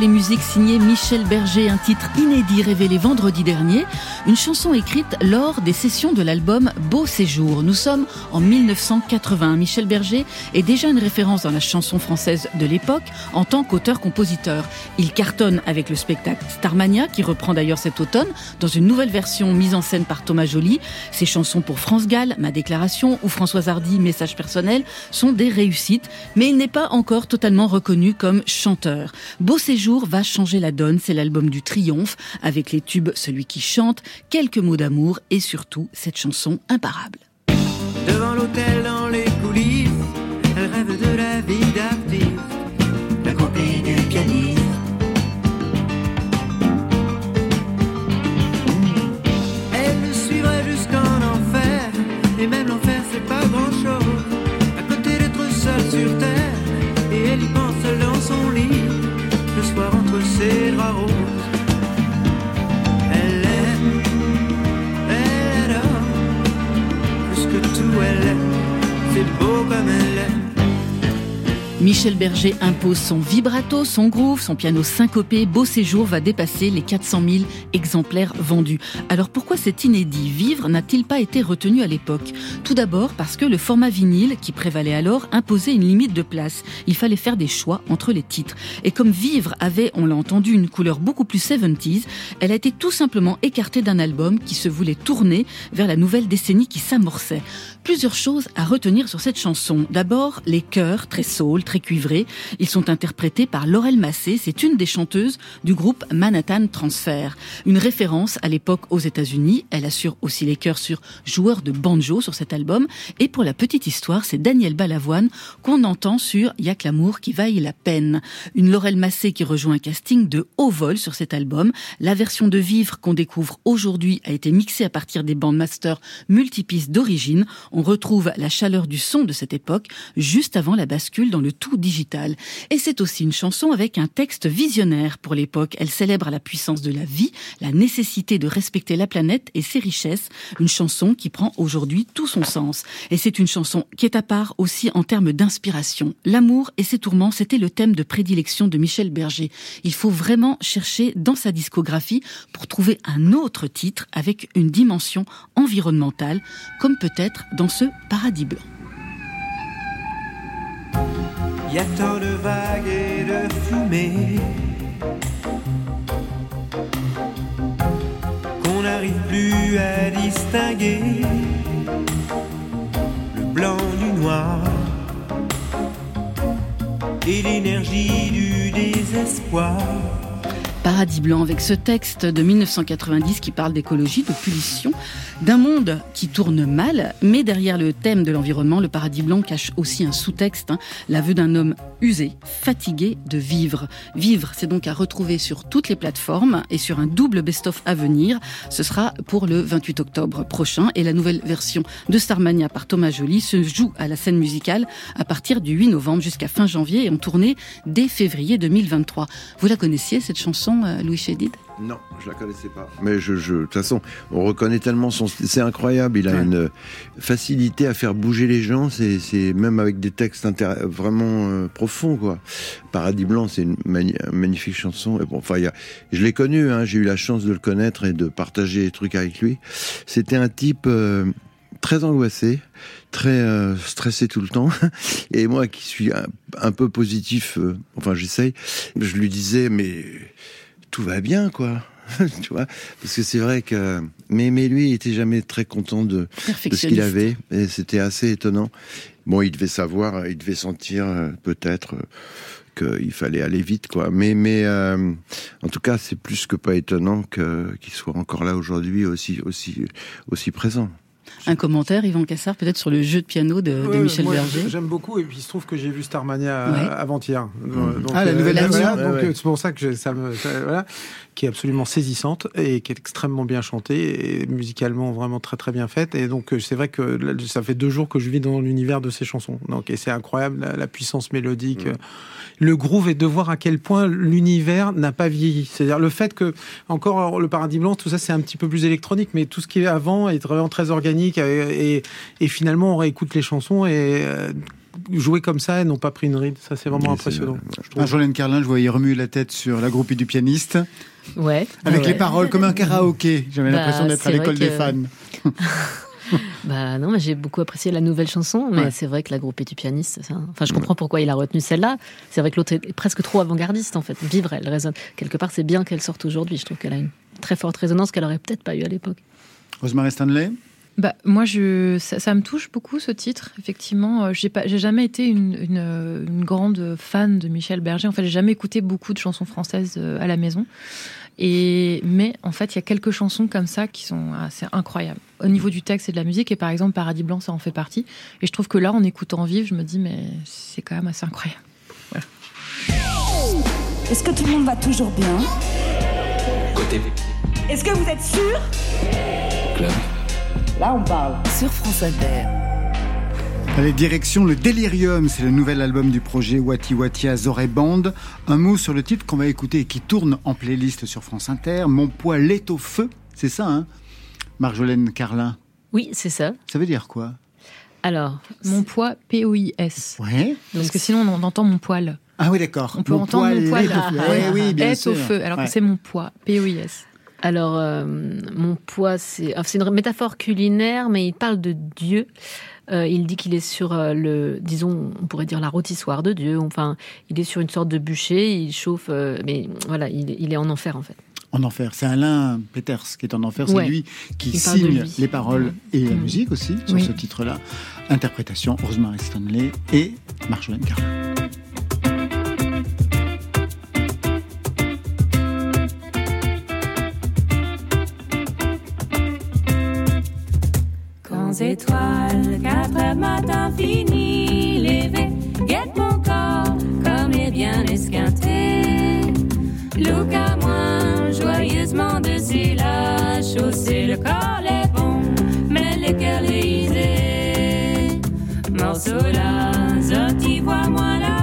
Vivre, paroles et musique signée Michel Berger, un titre inédit révélé vendredi dernier, une chanson écrite lors des sessions de l'album Beau Séjour. Nous sommes en 1980. Michel Berger est déjà une référence dans la chanson française de l'époque en tant qu'auteur-compositeur. Il cartonne avec le spectacle Starmania, qui reprend d'ailleurs cet automne dans une nouvelle version mise en scène par Thomas Joly. Ses chansons pour France Gall, Ma déclaration ou Françoise Hardy, Message personnel, sont des réussites, mais il n'est pas encore totalement reconnu comme chanteur. Beau séjour va changer la donne, c'est l'album du triomphe, avec les tubes Celui qui chante, quelques mots d'amour et surtout cette chanson imparable. Soir entre ses draps roses. Elle aime, elle adore, plus que tout elle aime, c'est beau comme elle aime. Michel Berger impose son vibrato, son groove, son piano syncopé. Beau séjour va dépasser les 400 000 exemplaires vendus. Alors pourquoi cet inédit Vivre n'a-t-il pas été retenu à l'époque? Tout d'abord parce que le format vinyle qui prévalait alors imposait une limite de place. Il fallait faire des choix entre les titres. Et comme Vivre avait, on l'a entendu, une couleur beaucoup plus 70s, elle a été tout simplement écartée d'un album qui se voulait tourner vers la nouvelle décennie qui s'amorçait. Plusieurs choses à retenir sur cette chanson. D'abord, les chœurs, très soul, très cuivrés. Ils sont interprétés par Laurel Massé. C'est une des chanteuses du groupe Manhattan Transfer. Une référence à l'époque aux États-Unis. Elle assure aussi les chœurs sur Joueurs de banjo sur cet album. Et pour la petite histoire, c'est Daniel Balavoine qu'on entend sur Y'a que l'amour qui vaille la peine. Une Laurel Massé qui rejoint un casting de haut vol sur cet album. La version de Vivre qu'on découvre aujourd'hui a été mixée à partir des bandes master multipistes d'origine. Retrouve la chaleur du son de cette époque juste avant la bascule dans le tout digital. Et c'est aussi une chanson avec un texte visionnaire pour l'époque. Elle célèbre la puissance de la vie, la nécessité de respecter la planète et ses richesses. Une chanson qui prend aujourd'hui tout son sens. Et c'est une chanson qui est à part aussi en termes d'inspiration. L'amour et ses tourments, c'était le thème de prédilection de Michel Berger. Il faut vraiment chercher dans sa discographie pour trouver un autre titre avec une dimension environnementale, comme peut-être dans ce paradis blanc. Y a tant de vagues et de fumée qu'on n'arrive plus à distinguer le blanc du noir et l'énergie du désespoir. Paradis blanc avec ce texte de 1990 qui parle d'écologie, de pollution, d'un monde qui tourne mal, mais derrière le thème de l'environnement, le paradis blanc cache aussi un sous-texte, hein, l'aveu d'un homme usé, fatigué de vivre. Vivre, c'est donc à retrouver sur toutes les plateformes et sur un double best-of à venir. Ce sera pour le 28 octobre prochain et la nouvelle version de Starmania par Thomas Joly se joue à la scène musicale à partir du 8 novembre jusqu'à fin janvier et en tournée dès février 2023. Vous la connaissiez cette chanson, euh, Louis Chédid? Non, je la connaissais pas. Mais je, je, de toute façon, on reconnaît tellement son. C'est incroyable. Il a Ouais. une facilité à faire bouger les gens. C'est, c'est même avec des textes vraiment euh, profonds, quoi. Paradis blanc, c'est une mani- magnifique chanson. Et bon, enfin, il y a, je l'ai connu. Hein, j'ai eu la chance de le connaître et de partager des trucs avec lui. C'était un type. euh, très angoissé, très euh, stressé tout le temps. Et moi qui suis un, un peu positif, euh, enfin j'essaye, je lui disais mais tout va bien quoi. tu vois parce que c'est vrai que mais mais lui il était jamais très content de, de ce qu'il avait. Et c'était assez étonnant. Bon il devait savoir il devait sentir euh, peut-être euh, qu'il fallait aller vite quoi. Mais mais euh, en tout cas c'est plus que pas étonnant qu'il soit encore là aujourd'hui aussi aussi aussi présent Un commentaire, Yvan Cassard, peut-être sur le jeu de piano de, Michel moi, Berger J'aime beaucoup, et puis il se trouve que j'ai vu Starmania euh, Ouais. avant-hier. Mhm. Donc, Ah, la nouvelle voilà, version. donc Ouais, ouais. euh, c'est pour ça que ça me, ça- voilà, qui est absolument saisissante et qui est extrêmement bien chantée et musicalement vraiment très très bien faite. Et donc euh, c'est vrai que là, ça fait deux jours que je vis dans l'univers de ces chansons. Donc et c'est incroyable la, la puissance mélodique, euh, le groove et de voir à quel point l'univers n'a pas vieilli. C'est-à-dire le fait que encore le paradis blanc, tout ça c'est un petit peu plus électronique, mais tout ce qui est avant est vraiment très organique et, et, et finalement on réécoute les chansons et euh, joué comme ça et n'ont pas pris une ride. Ça, c'est vraiment impressionnant. je trouve. Marjolaine Carlin, je voyais remuer la tête sur la groupie du pianiste. Ouais. Avec Ouais. les paroles comme un karaoké. J'avais Bah, l'impression d'être à l'école des fans. Bah non, mais j'ai beaucoup apprécié la nouvelle chanson, mais Ouais. c'est vrai que la groupée du pianiste, ça- enfin je comprends pourquoi il a retenu celle-là. C'est vrai que l'autre est presque trop avant-gardiste en fait. Vivre, elle résonne. Quelque part, c'est bien qu'elle sorte aujourd'hui. Je trouve qu'elle a une très forte résonance qu'elle aurait peut-être pas eu à l'époque. Rosemary Stanley? Bah, moi, je, ça, ça me touche beaucoup ce titre. Effectivement, Euh, j'ai pas, j'ai jamais été une, une, une grande fan de Michel Berger. En fait, j'ai jamais écouté beaucoup de chansons françaises euh, à la maison. Et mais en fait, il y a quelques chansons comme ça qui sont assez incroyables au niveau du texte et de la musique. Et par exemple, Paradis blanc, ça en fait partie. Et je trouve que là, en écoutant Vive, je me dis mais c'est quand même assez incroyable. Est-ce que tout le monde va toujours bien? Côté Est-ce que vous êtes sûr? Club. Là, on parle. Sur France Inter. Allez, direction le Délirium, c'est le nouvel album du projet Wati Watia Zoré Band. Un mot sur le titre qu'on va écouter et qui tourne en playlist sur France Inter. Mon poil est au feu, c'est ça, hein Marjolaine Carlin, Oui, c'est ça. ça veut dire quoi? Alors, Mon poids, P-O-I-S. Ouais. Parce que sinon, on entend mon poil. Ah oui, d'accord. On peut Mon entendre mon poil poil. est au feu. Ah, Ouais, oui, bien est sûr. au feu, alors Ouais. que c'est mon poids, P-O-I-S. Alors, euh, mon poids, c'est c'est une métaphore culinaire, mais il parle de Dieu. Euh, il dit qu'il est sur euh, le, disons, on pourrait dire la rôtissoire de Dieu. Enfin, il est sur une sorte de bûcher, il chauffe, euh, mais voilà, il, est- il est en enfer en fait. En enfer. C'est Alain Peters qui est en enfer. C'est Ouais. lui qui Il signe les paroles et la musique aussi sur Oui. ce titre-là. Interprétation Rosemary Stanley et Marjolaine Carlin. Étoiles, quatre heures matin fini, levé, guette mon corps comme est bien esquinté. Look à moi, joyeusement dessus la chaussée, le corps est bon, mais le cœur lisé. Morceau là, vois-moi là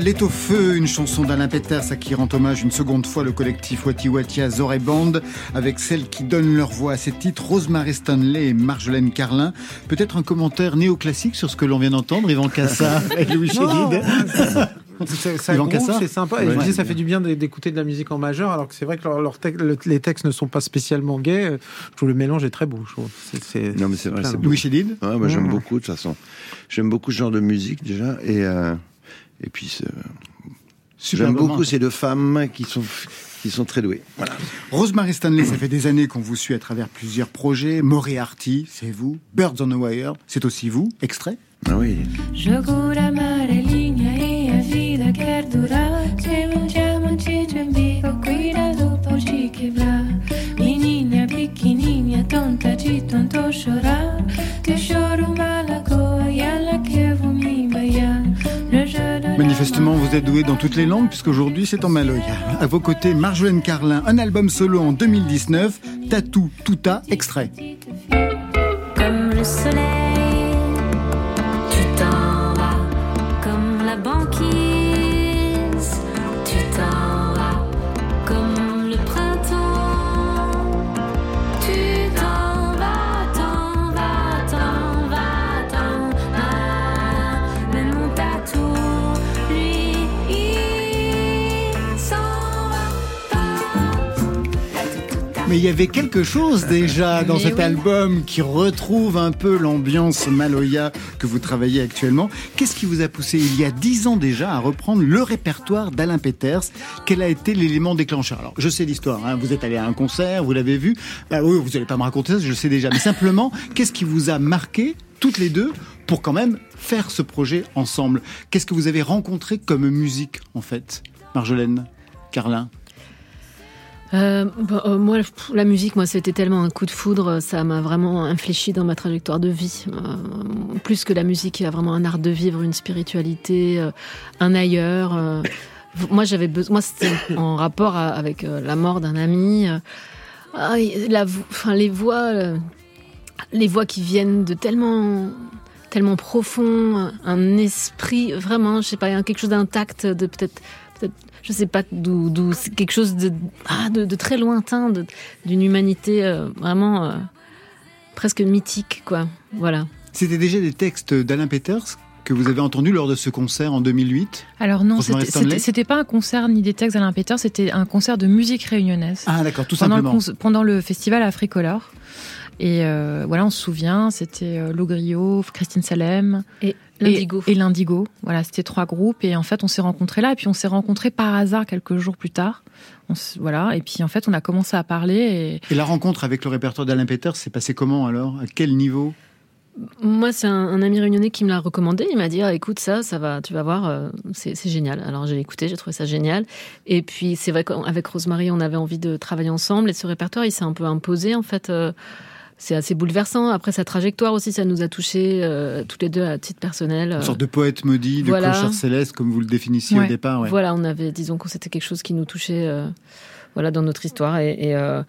est au feu, une chanson d'Alain Peters à qui rend hommage une seconde fois le collectif Wati Wati Azore Band, avec celles qui donnent leur voix à ces titres, Rosemary Stanley et Marjolaine Carlin. Peut-être un commentaire néoclassique sur ce que l'on vient d'entendre, Yvan Cassard et Louis Chédid. C'est- Ça Cassard c'est sympa. Et Ouais. je dis, ça fait du bien d'é- d'écouter de la musique en majeur, alors que c'est vrai que leur- leur tec- le- les textes ne sont pas spécialement gays. Je trouve le mélange est très beau. Je trouve. Non, mais c'est vrai. Louis Chédid Ouais, moi, j'aime Mmh. beaucoup, de toute façon. J'aime beaucoup ce genre de musique, déjà. Et, euh, et puis, Super j'aime beaucoup ces deux femmes qui sont, qui sont très douées. Voilà. Rosemary Stanley, ça fait des années qu'on vous suit à travers plusieurs projets. Moriarty, c'est vous. Birds on the Wire, c'est aussi vous. Extrait Ah oui. Pequenininha, tonta de tanto chorar. Manifestement, vous êtes doué dans toutes les langues, puisqu'aujourd'hui, c'est en maloya. À vos côtés, Marjolaine Carlin, un album solo en 2019, Tatou Touta, extrait. Comme le soleil, il y avait quelque chose déjà dans Mais cet oui. album qui retrouve un peu l'ambiance maloya que vous travaillez actuellement. Qu'est-ce qui vous a poussé il y a dix ans déjà à reprendre le répertoire d'Alain Peters? Quel a été l'élément déclencheur? Alors, je sais l'histoire. hein. Vous êtes allé à un concert, vous l'avez vu. Bah oui, vous n'allez pas me raconter ça, je le sais déjà. Mais simplement, qu'est-ce qui vous a marqué toutes les deux pour quand même faire ce projet ensemble? Qu'est-ce que vous avez rencontré comme musique en fait, Marjolaine, Carlin? Euh, bah, euh, moi, pff, la musique, moi, c'était tellement un coup de foudre, ça m'a vraiment infléchi dans ma trajectoire de vie. Euh, plus que la musique, il y a vraiment un art de vivre, une spiritualité, un ailleurs. moi, j'avais besoin. Moi, c'était en rapport à- avec la mort d'un ami. Ah, la, enfin, les voix, les voix qui viennent de tellement tellement profond, un esprit vraiment, je sais pas, quelque chose d'intact, de peut-être, je sais pas d'où, d'où c'est quelque chose de, ah, de, de très lointain, de- d'une humanité euh, vraiment euh, presque mythique, quoi. Voilà. C'était déjà des textes d'Alain Peters que vous avez entendus lors de ce concert en 2008 Alors non, c'était- Stanley c'était c'était pas un concert ni des textes d'Alain Peter, c'était un concert de musique réunionnaise. Ah d'accord, tout pendant simplement. Le, pendant le festival Africolor. Et euh, voilà, on se souvient, c'était euh, Logrio, Christine Salem et l'Indigo. Et, l'Indigo. Voilà, c'était trois groupes. Et en fait, on s'est rencontrés là. Et puis, on s'est rencontrés par hasard quelques jours plus tard. On voilà. Et puis, en fait, on a commencé à parler. Et... Et la rencontre avec le répertoire d'Alain Peters s'est passée comment alors? À quel niveau? Moi, c'est un, un ami réunionnais qui me l'a recommandé. Il m'a dit ah, écoute ça, ça va, tu vas voir, euh, c'est c'est génial. Alors j'ai écouté, j'ai trouvé ça génial. Et puis c'est vrai qu'avec Rosemary, on avait envie de travailler ensemble. Et ce répertoire, il s'est un peu imposé en fait. euh, c'est assez bouleversant. Après sa trajectoire aussi, ça nous a touchés euh, toutes les deux à titre personnel. Une euh, sorte de poète maudit, de voilà. clochard céleste, comme vous le définissiez Ouais. au départ. ouais. Voilà, on avait, disons que c'était quelque chose qui nous touchait, euh, voilà, dans notre histoire. Et, et, euh,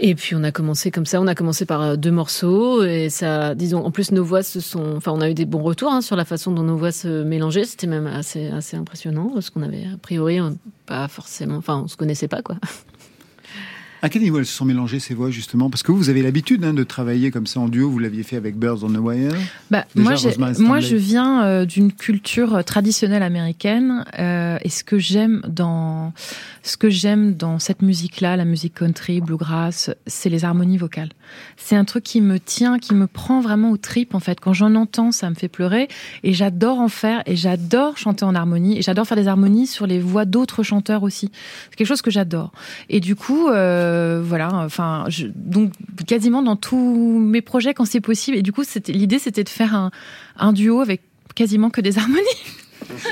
et puis on a commencé comme ça. On a commencé par deux morceaux et ça, disons, en plus nos voix se sont, enfin, on a eu des bons retours hein, sur la façon dont nos voix se mélangeaient. C'était même assez, assez impressionnant parce qu'on avait a priori on- pas forcément, enfin, on se connaissait pas quoi. À quel niveau elles se sont mélangées ces voix justement? Parce que vous, vous avez l'habitude hein, de travailler comme ça en duo. Vous l'aviez fait avec Birds on the Wire. Bah, Déjà, moi, moi, je viens euh, d'une culture traditionnelle américaine, euh, et ce que j'aime dans ce que j'aime dans cette musique-là, la musique country, bluegrass, c'est les harmonies vocales. C'est un truc qui me tient, qui me prend vraiment aux tripes en fait. Quand j'en entends, ça me fait pleurer, et j'adore en faire, et j'adore chanter en harmonie, et j'adore faire des harmonies sur les voix d'autres chanteurs aussi. C'est quelque chose que j'adore. Et du coup, euh, voilà, enfin, je, donc quasiment dans tous mes projets quand c'est possible. Et du coup, l'idée, c'était de faire un, un duo avec quasiment que des harmonies.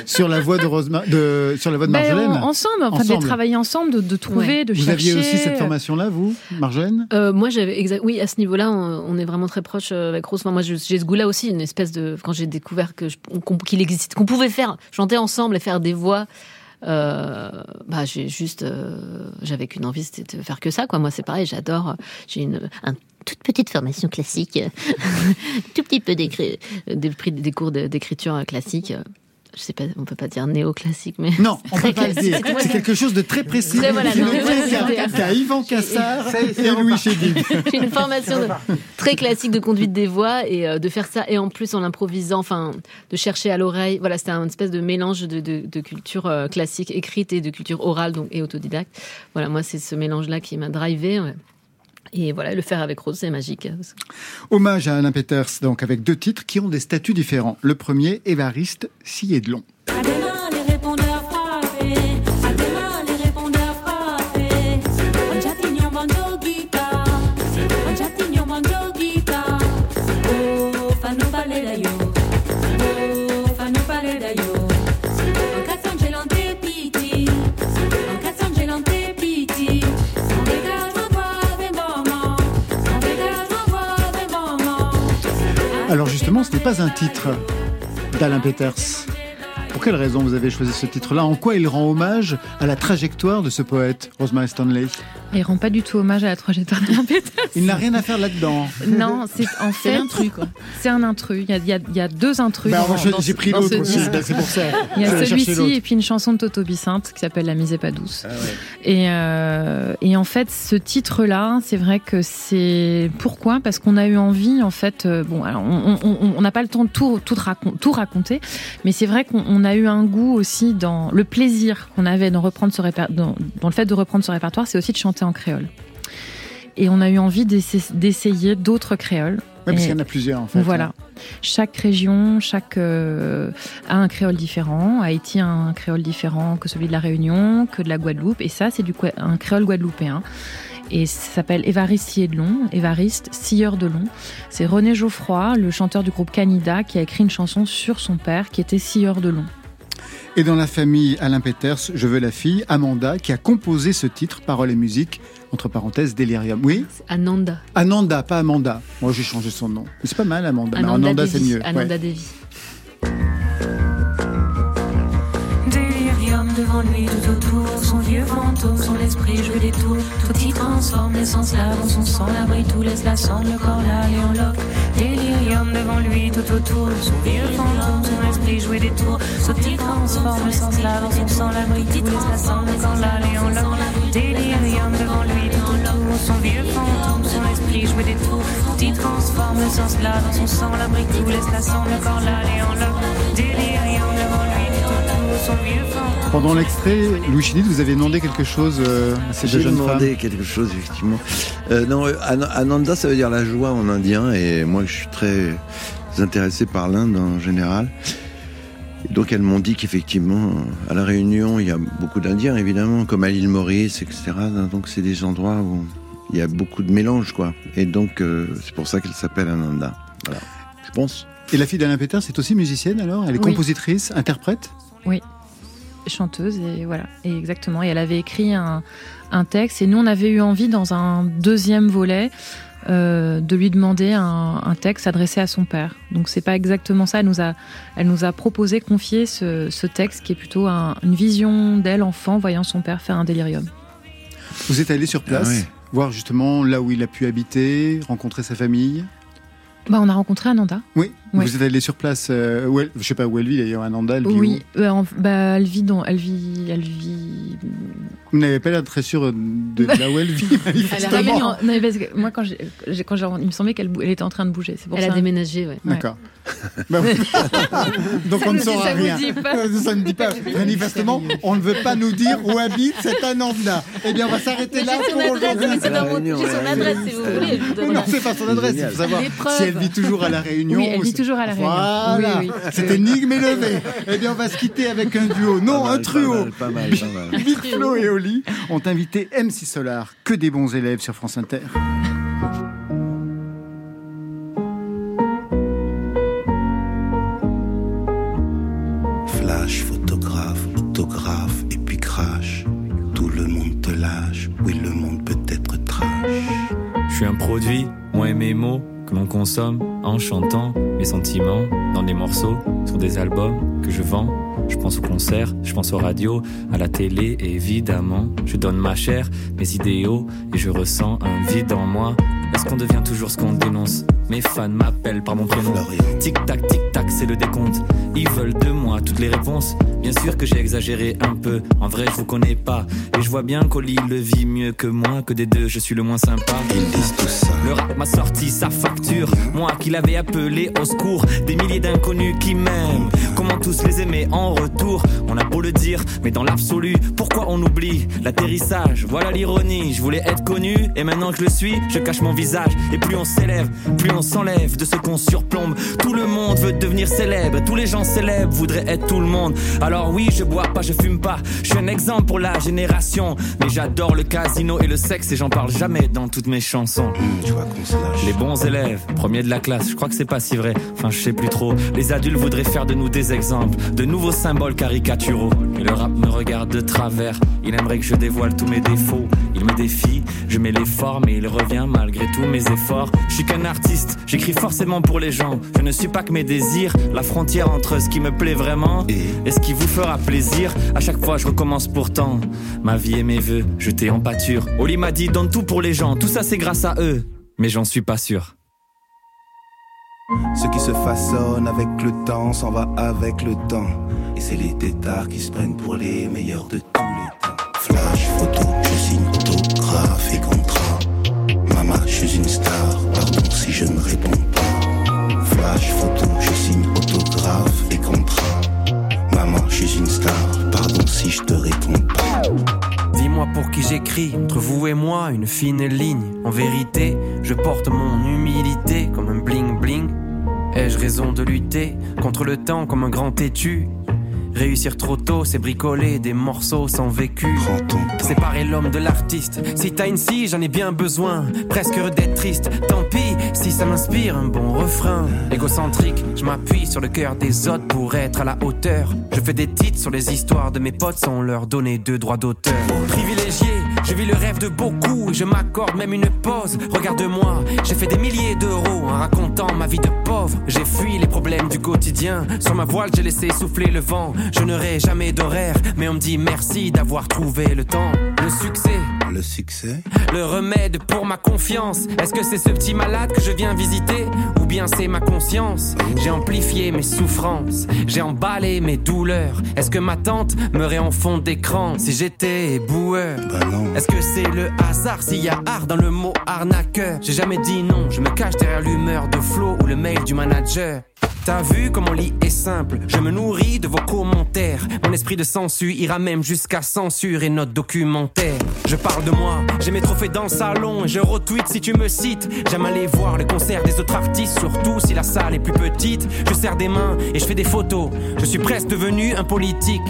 Sur la voix de Rosema- de sur la voix de Ben, Marjolaine. en- ensemble, enfin, de les Ensemble. travailler ensemble, de, de trouver, de Vous chercher. aviez aussi cette formation-là, vous, Marjolaine? Euh, moi, j'avais exact. Oui, à ce niveau-là, on, on est vraiment très proche euh, avec Rose. Enfin, moi, j'ai ce goût-là aussi, une espèce de quand j'ai découvert que qu'il existe, qu'on pouvait faire chanter ensemble et faire des voix. Euh, bah, j'ai juste, euh, j'avais qu'une envie, c'était de faire que ça, quoi. Moi, c'est pareil, j'adore. J'ai une un toute petite formation classique, tout petit peu des, des cours d'écriture classique. Je sais pas, on peut pas dire néoclassique, mais Non, on peut pas le dire. C'est quelque chose de très précis. Voilà, C'est le voilà, Yvan Cassard et Louis Chédid. J'ai une formation de- très classique de conduite des voix et euh, de faire ça et en plus en improvisant, enfin de chercher à l'oreille. Voilà, c'était un espèce de mélange de, de- de culture euh, classique écrite et de culture orale donc et autodidacte. Voilà, moi c'est ce mélange-là qui m'a drivé. ouais. Et voilà, le faire avec Rose, c'est magique. Hommage à Alain Peters, donc avec deux titres qui ont des statuts différents. Le premier, Évariste Sillé-de-Long. Alors justement, ce n'est pas un titre d'Alain Peters. Pour quelle raison vous avez choisi ce titre-là? En quoi il rend hommage à la trajectoire de ce poète, Rosemary Stanley? Et il rend pas du tout hommage à la trajectoire d'Alain Peters. Il n'a rien à faire là-dedans. Non, c'est en fait. l'intrus, quoi. C'est un intrus. Il y a, il y deux intrus. Bah, j'ai- pris l'autre aussi, bah, c'est pour ça. Il y a celui-ci et puis une chanson de Toto Bicinte qui s'appelle La mise est pas douce. Et, euh, et en fait, ce titre-là, c'est vrai que c'est pourquoi? Parce qu'on a eu envie, en fait. euh, bon, alors on n'a pas le temps de tout, tout, racon- tout raconter, mais c'est vrai qu'on on a eu un goût aussi dans le plaisir qu'on avait dans reprendre ce réper- dans, dans le fait de reprendre ce répertoire, c'est aussi de chanter en créole. Et on a eu envie d'essa- d'essayer d'autres créoles. Ouais, parce qu'il y en a plusieurs, en fait. voilà. Chaque région, chaque euh, a un créole différent. Haïti a un créole différent que celui de la Réunion, que de la Guadeloupe. Et ça, c'est du un créole guadeloupéen. Et ça s'appelle Évariste Long, Évariste Silleur de Long. C'est René Geoffroy, le chanteur du groupe Canida, qui a écrit une chanson sur son père, qui était Silleur de Long. Et dans la famille Alain Peters, je veux la fille, Amanda, qui a composé ce titre, paroles et musique, entre parenthèses, Delirium. Oui Ananda. Ananda, pas Amanda. Moi, j'ai changé son nom. C'est pas mal, Amanda. Ananda, Ananda, c'est mieux. Ananda ouais. Devi. Devant lui tout autour, son vieux fantôme, son esprit joue des tours. Tout y transforme l'essence là dans son sang, l'abri tout laisse la cendre, le corps là et en loque. Délirium devant lui tout autour, son vieux fantôme, son esprit joue des tours. Tout y transforme l'essence là dans son sang, l'abri tout laisse la cendre, le corps là en loque. Délirium devant lui tout autour, son vieux fantôme, son esprit joue des tours. Tout y transforme l'essence là dans son sang, l'abri tout laisse la cendre, le corps là et en loque. Délirium devant lui Pendant l'extrait, Louis Chédid, vous avez demandé quelque chose euh, à ces deux J'ai demandé quelque chose, effectivement. Euh, non, euh, An- Ananda, ça veut dire la joie en indien, et moi, je suis très intéressé par l'Inde en général. Et donc, elles m'ont dit qu'effectivement, à La Réunion, il y a beaucoup d'Indiens, évidemment, comme à l'île Maurice, etc. Donc, c'est des endroits où il y a beaucoup de mélange, quoi. Et donc, euh, c'est pour ça qu'elle s'appelle Ananda. Voilà, je pense. Et la fille d'Alain Peters, c'est aussi musicienne alors? Elle est Oui. compositrice, interprète? Oui, chanteuse et voilà, et exactement. Et elle avait écrit un, un texte et nous on avait eu envie dans un deuxième volet euh, de lui demander un, un texte adressé à son père. Donc c'est pas exactement ça. Elle nous a, elle nous a proposé confier ce, ce texte qui est plutôt un- une vision d'elle enfant voyant son père faire un délirium. Vous êtes allé sur place, Ah ouais. voir justement là où il a pu habiter, rencontrer sa famille? Bah on a rencontré Ananda. Oui. Vous êtes allé sur place, euh, où elle, je sais pas où elle vit d'ailleurs, Ananda, elle vit Oui, où euh, en- bah, elle vit dans, elle vit, elle vit Vous n'avez pas l'air très sûr de là où elle vit, manifestement. Non, mais parce que moi, quand j'ai, quand j'ai, il me semblait qu'elle elle était en train de bouger. C'est pour Elle ça. a déménagé, ouais. D'accord. Bah. Donc Ça on ne saura ça rien. dit pas. Euh, Ça ne dit pas. Manifestement, on ne veut pas nous dire où habite cet Ananda. Eh bien, on va s'arrêter là pour adresse, aujourd'hui. c'est dans mon- j'ai son adresse si vous voulez. Mais donne- non, c'est pas son adresse. Il faut savoir si elle vit toujours à la Réunion. Toujours à La Réunion. Voilà. Oui, oui. Cette énigme est levée. Eh bien, on va se quitter avec un duo. Non, Pas un trio. Pas mal, pas mal, pas mal. Big Flo et Oli ont invité MC Solar. Que des bons élèves sur France Inter. Flash, photographe, autographe et puis crash. Tout le monde te lâche, oui le monde peut être trash. Je suis un produit, moi et mes mots, que l'on consomme en chantant mes sentiments dans des morceaux, sur des albums que je vends. Je pense aux concerts, je pense aux radios, à la télé et évidemment, je donne ma chair, mes idéaux et je ressens un vide en moi. Est-ce qu'on devient toujours ce qu'on dénonce Mes fans m'appellent par mon prénom. Tic tac, tic tac, c'est le décompte. Ils veulent de moi toutes les réponses. Bien sûr que j'ai exagéré un peu. En vrai, je vous connais pas. Et je vois bien qu'Oli le vit mieux que moi. Que des deux, je suis le moins sympa. Ils disent tout ça. Le rap m'a sorti sa facture. Moi qui l'avais appelé au secours. Des milliers d'inconnus qui m'aiment. Comment tous les aimer en retour On a beau le dire, mais dans l'absolu, pourquoi on oublie l'atterrissage? Voilà l'ironie. Je voulais être connu et maintenant que je le suis, je cache mon visage. Et plus on s'élève, plus on s'enlève de ce qu'on surplombe. Tout le monde veut devenir célèbre. Tous les gens célèbres voudraient être tout le monde. Alors oui, je bois pas, je fume pas. Je suis un exemple pour la génération. Mais j'adore le casino et le sexe et j'en parle jamais dans toutes mes chansons. Tu vois. Les bons élèves, premiers de la classe, je crois que c'est pas si vrai. Enfin, je sais plus trop. Les adultes voudraient faire de nous des exemples, de nouveaux symboles caricaturaux. Et le rap me regarde de travers. Il aimerait que je dévoile tous mes défauts. Il me défie, je mets l'effort, mais il revient malgré tous mes efforts. Je suis qu'un artiste, j'écris forcément pour les gens. Je ne suis pas que mes désirs, la frontière entre ce qui me plaît vraiment et ce qui fera plaisir. À chaque fois, je recommence pourtant. Ma vie et mes voeux, jetés en pâture. Oli m'a dit, donne tout pour les gens, tout ça c'est grâce à eux. Mais j'en suis pas sûr. Ce qui se façonne avec le temps s'en va avec le temps. Et c'est les têtards qui se prennent pour les meilleurs de tous les temps. Flash, photo, je signe autographe et contrat. Maman, je suis une star, pardon si je ne réponds pas. Flash, photo, je Je suis une star, pardon si je te réponds pas. Dis-moi pour qui j'écris, entre vous et moi, une fine ligne. En vérité, je porte mon humilité comme un bling bling. Ai-je raison de lutter contre le temps comme un grand têtu? Réussir trop tôt, c'est bricoler des morceaux sans vécu. Séparer l'homme de l'artiste. Si t'as une scie, j'en ai bien besoin. Presque heureux d'être triste. Tant pis si ça m'inspire un bon refrain. Égocentrique, je m'appuie sur le cœur des autres pour être à la hauteur. Je fais des titres sur les histoires de mes potes sans leur donner de droits d'auteur. Privilégié, je vis le rêve de beaucoup et je m'accorde même une pause. Regarde-moi, j'ai fait des milliers d'euros en racontant ma vie de pauvre. J'ai fui les problèmes du quotidien. Sur ma voile, j'ai laissé souffler le vent. Je n'aurai jamais d'horaire, mais on me dit merci d'avoir trouvé le temps. Le succès, Le succès le remède pour ma confiance. Est-ce que c'est ce petit malade que je viens visiter? Ou bien c'est ma conscience? J'ai amplifié mes souffrances, j'ai emballé mes douleurs. Est-ce que ma tante me en fond d'écran si j'étais boueur? Est-ce que c'est le hasard s'il y a art dans le mot arnaqueur? J'ai jamais dit non, je me cache derrière l'humeur de Flo ou le mail du manager. T'as vu comme mon lit est simple? Je me nourris de vos commentaires. Mon esprit de sensu ira même jusqu'à censurer notre documentaire Je parle de moi, j'ai mes trophées dans le salon Et je retweet si tu me cites. J'aime aller voir le concert des autres artistes Surtout si la salle est plus petite. Je serre des mains et je fais des photos. Je suis presque devenu un politique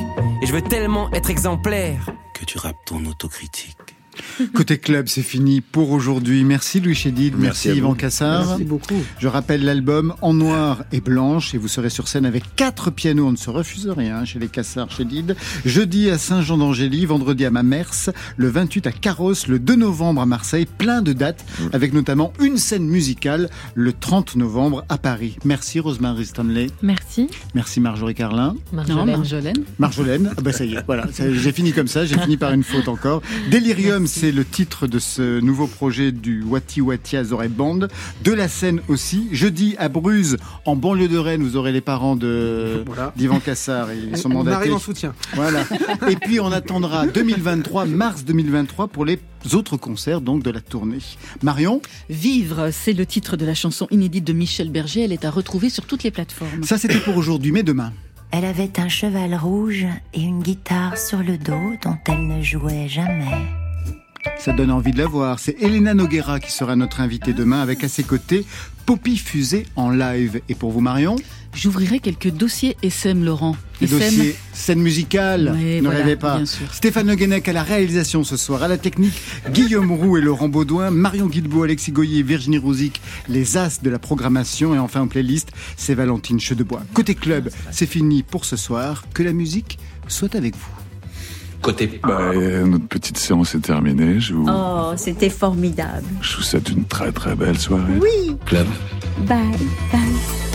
Et je veux tellement être exemplaire Tu rappes ton autocritique. Côté club, c'est fini pour aujourd'hui. Merci Louis Chédid, merci, Merci Yvan. Cassard. Merci beaucoup. Je rappelle l'album En noir et blanche et vous serez sur scène avec quatre pianos. On ne se refuse rien chez les Cassard Chédid. Jeudi à Saint-Jean d'Angély, vendredi à Mamers, le 28 à Carros, le 2 novembre à Marseille. Plein de dates avec notamment une scène musicale le 30 novembre à Paris. Merci Rosemary Stanley. Merci. Merci Marjorie Carlin. Non, Marjolaine. Marjolaine, ah bah ça y est, voilà, j'ai fini comme ça, j'ai fini par une faute encore. C'est le titre de ce nouveau projet du Wati Wati Azoré Band. De la scène aussi. Jeudi à Bruges, en banlieue de Rennes, vous aurez les parents de Voilà. d'Ivan Cassard, ils sont On mandatés. arrive en soutien. Voilà. Et puis on attendra 2023, mars 2023 pour les autres concerts donc de la tournée. Marion, Vivre, c'est le titre de la chanson inédite de Michel Berger. Elle est à retrouver sur toutes les plateformes. ça c'était pour aujourd'hui, mais demain. Elle avait un cheval rouge et une guitare sur le dos dont elle ne jouait jamais. Ça donne envie de la voir. C'est Elena Noguera qui sera notre invitée demain avec à ses côtés Poppy Fusée en live. Et pour vous Marion J'ouvrirai quelques dossiers SM Laurent. Les SM, dossiers scène musicale, Oui, ne voilà, rêvez pas. Stéphane Le Guenec à la réalisation ce soir, à la technique, Guillaume Roux et Laurent Baudouin, Marion Guilbeault, Alexis Goyer et Virginie Rouzic, les as de la programmation et enfin en playlist, c'est Valentine Chedebois. Côté club, c'est fini pour ce soir. Que la musique soit avec vous. Côté. Bah, euh, notre petite séance est terminée. Je vous, Oh, c'était formidable. je vous souhaite une très très belle soirée. Oui. Club. Bye, bye.